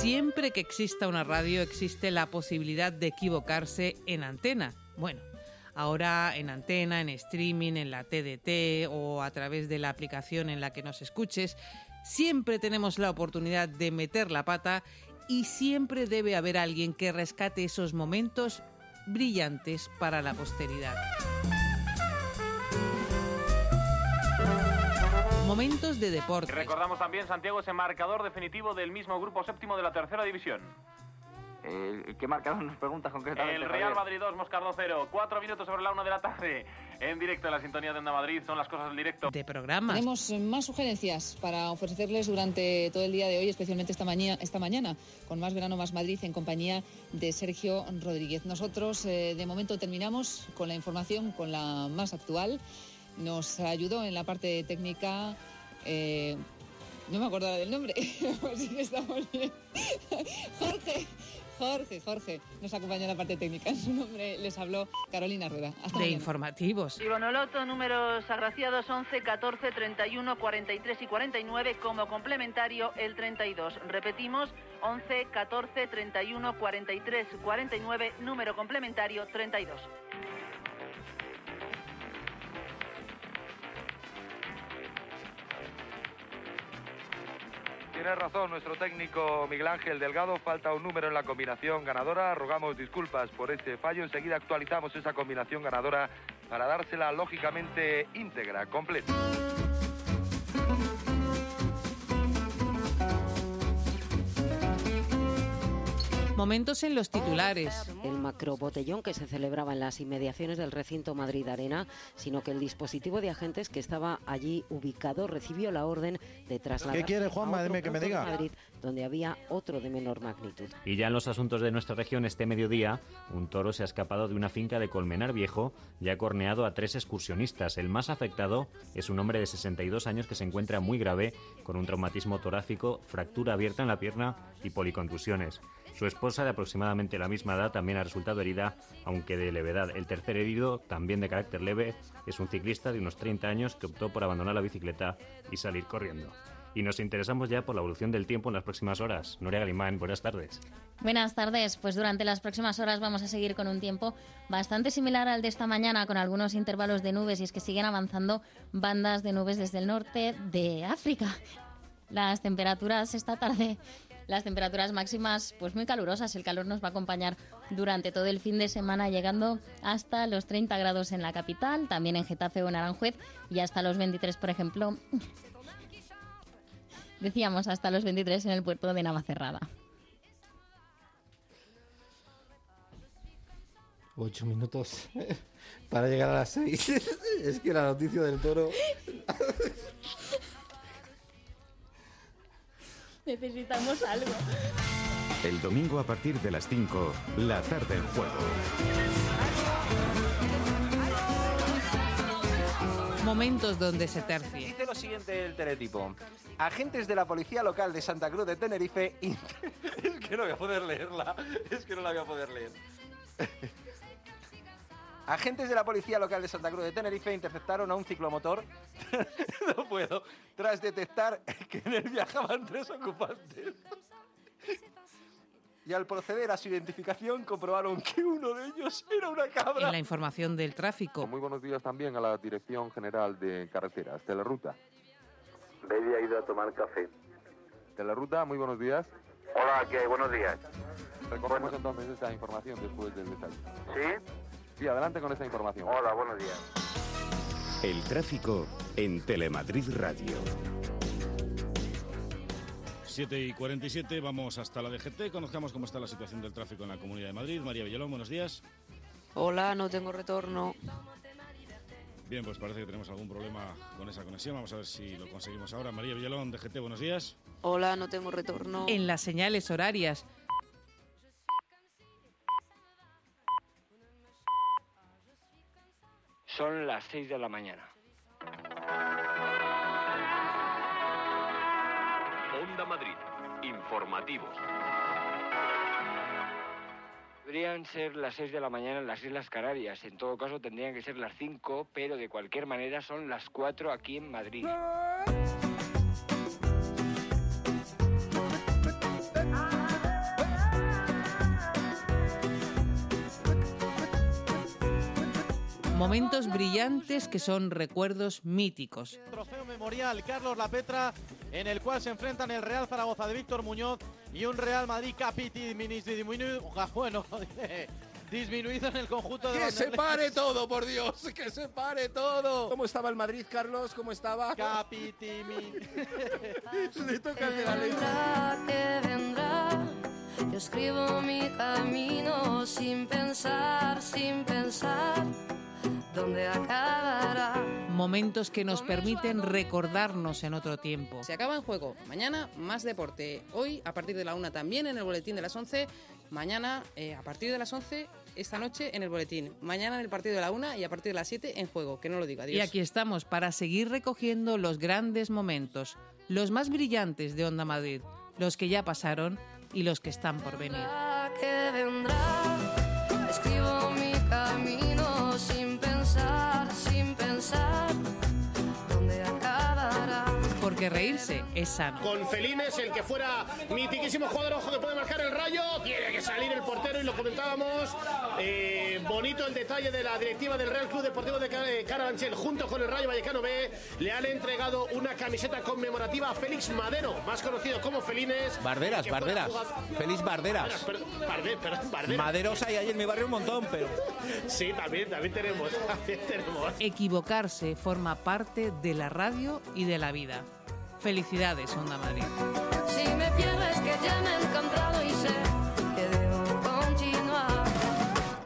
Siempre que exista una radio existe la posibilidad de equivocarse en antena. Bueno, ahora en antena, en streaming, en la TDT o a través de la aplicación en la que nos escuches, siempre tenemos la oportunidad de meter la pata y siempre debe haber alguien que rescate esos momentos brillantes para la posteridad. Momentos de deporte. Recordamos también, Santiago, ese marcador definitivo del mismo grupo séptimo de la tercera división. Eh, ¿Qué marcador nos preguntas concretamente? El Real Madrid 2, Moscardo 0. Cuatro minutos sobre la una de la tarde. En directo en la sintonía de Onda Madrid. Son las cosas del directo. De programa. Tenemos más sugerencias para ofrecerles durante todo el día de hoy, especialmente esta, mañana, esta mañana, con Más Verano, Más Madrid, en compañía de Sergio Rodríguez. Nosotros, eh, de momento, terminamos con la información, con la más actual. Nos ayudó en la parte técnica. Eh, no me acuerdo del nombre, así que estamos bien. Jorge, Jorge, Jorge, nos acompañó en la parte técnica. En su nombre les habló Carolina Rueda. Hasta de mañana. informativos. Ibonoloto, números agraciados 11, 14, 31, 43 y 49, como complementario el 32. Repetimos, 11, 14, 31, 43, 49, número complementario 32. Tiene razón nuestro técnico Miguel Ángel Delgado, falta un número en la combinación ganadora, rogamos disculpas por este fallo, enseguida actualizamos esa combinación ganadora para dársela lógicamente íntegra, completa. Momentos en los titulares. el macrobotellón que se celebraba en las inmediaciones del recinto Madrid Arena, sino que el dispositivo de agentes que estaba allí ubicado recibió la orden de trasladar ¿Qué quiere, Juanma? Dime que me diga. Madrid, donde había otro de menor magnitud. Y ya en los asuntos de nuestra región, este mediodía, un toro se ha escapado de una finca de Colmenar Viejo y ha corneado a tres excursionistas. El más afectado es un hombre de 62 años que se encuentra muy grave, con un traumatismo torácico, fractura abierta en la pierna y policontusiones. Su esposa, de aproximadamente la misma edad, también ha resultado herida, aunque de levedad. El tercer herido, también de carácter leve, es un ciclista de unos 30 años que optó por abandonar la bicicleta y salir corriendo. Y nos interesamos ya por la evolución del tiempo en las próximas horas. Nuria Galimán, buenas tardes. Buenas tardes. Pues durante las próximas horas vamos a seguir con un tiempo bastante similar al de esta mañana, con algunos intervalos de nubes, y es que siguen avanzando bandas de nubes desde el norte de África. Las temperaturas esta tarde, las temperaturas máximas, pues muy calurosas. El calor nos va a acompañar durante todo el fin de semana, llegando hasta los 30 grados en la capital, también en Getafe o en Aranjuez, y hasta los 23, por ejemplo. Decíamos hasta los 23 en el puerto de Navacerrada. Ocho minutos para llegar a las seis. es que la noticia del toro. Necesitamos algo. El domingo a partir de las 5, la tarde en juego. Momentos donde se tercie. Dice lo siguiente el teletipo. Agentes de la Policía Local de Santa Cruz de Tenerife... es que no voy a poder leerla. Es que no la voy a poder leer. Agentes de la Policía Local de Santa Cruz de Tenerife interceptaron a un ciclomotor. no puedo. Tras detectar que en él viajaban tres ocupantes. Y al proceder a su identificación comprobaron que uno de ellos era una cabra. En la información del tráfico. Muy buenos días también a la Dirección General de Carreteras, Teleruta. Baby ha ido a tomar café. Teleruta, muy buenos días. Hola, ¿qué hay? Buenos días. Recogemos entonces esta información después del detalle. ¿Sí? Sí, adelante con esta información. Hola, buenos días. El tráfico en Telemadrid Radio. 7 y 47, vamos hasta la DGT, conozcamos cómo está la situación del tráfico en la Comunidad de Madrid. María Villalón, buenos días. Hola, no tengo retorno. Bien, pues parece que tenemos algún problema con esa conexión. Vamos a ver si lo conseguimos ahora. María Villalón, DGT, buenos días. Hola, no tengo retorno. En las señales horarias. Son las 6 de la mañana. Onda Madrid. Informativos. Podrían ser las 6 de la mañana en las Islas Canarias. En todo caso, tendrían que ser las 5, pero de cualquier manera son las 4 aquí en Madrid. Momentos brillantes que son recuerdos míticos. Trofeo memorial Carlos Lapetra, en el cual se enfrentan el Real Zaragoza de Víctor Muñoz y un Real Madrid Capiti disminuido, bueno, disminuido en el conjunto de ¡Que se pare todo, por Dios! ¡Que se pare todo! ¿Cómo estaba el Madrid, Carlos? ¿Cómo estaba? Capitimi. Le toca el de la ley. vendrá, que vendrá. Yo escribo mi camino sin pensar, sin pensar dónde acabará. Momentos que nos permiten recordarnos en otro tiempo. Se acaba en juego. Mañana más deporte. Hoy a partir de la una también en el boletín de las 11. Mañana eh, a partir de las 11. Esta noche en el boletín. Mañana en el partido de la una y a partir de las 7 en juego. Que no lo diga. Adiós. Y aquí estamos para seguir recogiendo los grandes momentos, los más brillantes de Onda Madrid, los que ya pasaron y los que están por venir. Porque reírse es sano. Con Felines, el que fuera mitiquísimo jugador ojo que puede marcar el rayo, tiene que salir el portero y lo comentábamos. Eh, bonito el detalle de la directiva del Real Club Deportivo de eh, Carabanchel junto con el Rayo Vallecano B. Le han entregado una camiseta conmemorativa a Félix Madero, más conocido como Felines. Barderas, que Barderas. jugador- Feliz Barderas. Pero- Barde- perdón, Barderas. Maderos hay ahí en mi barrio un montón, pero... Sí, también, también tenemos. También tenemos. Equivocarse forma parte de la radio y de la vida. Felicidades, Onda Madrid.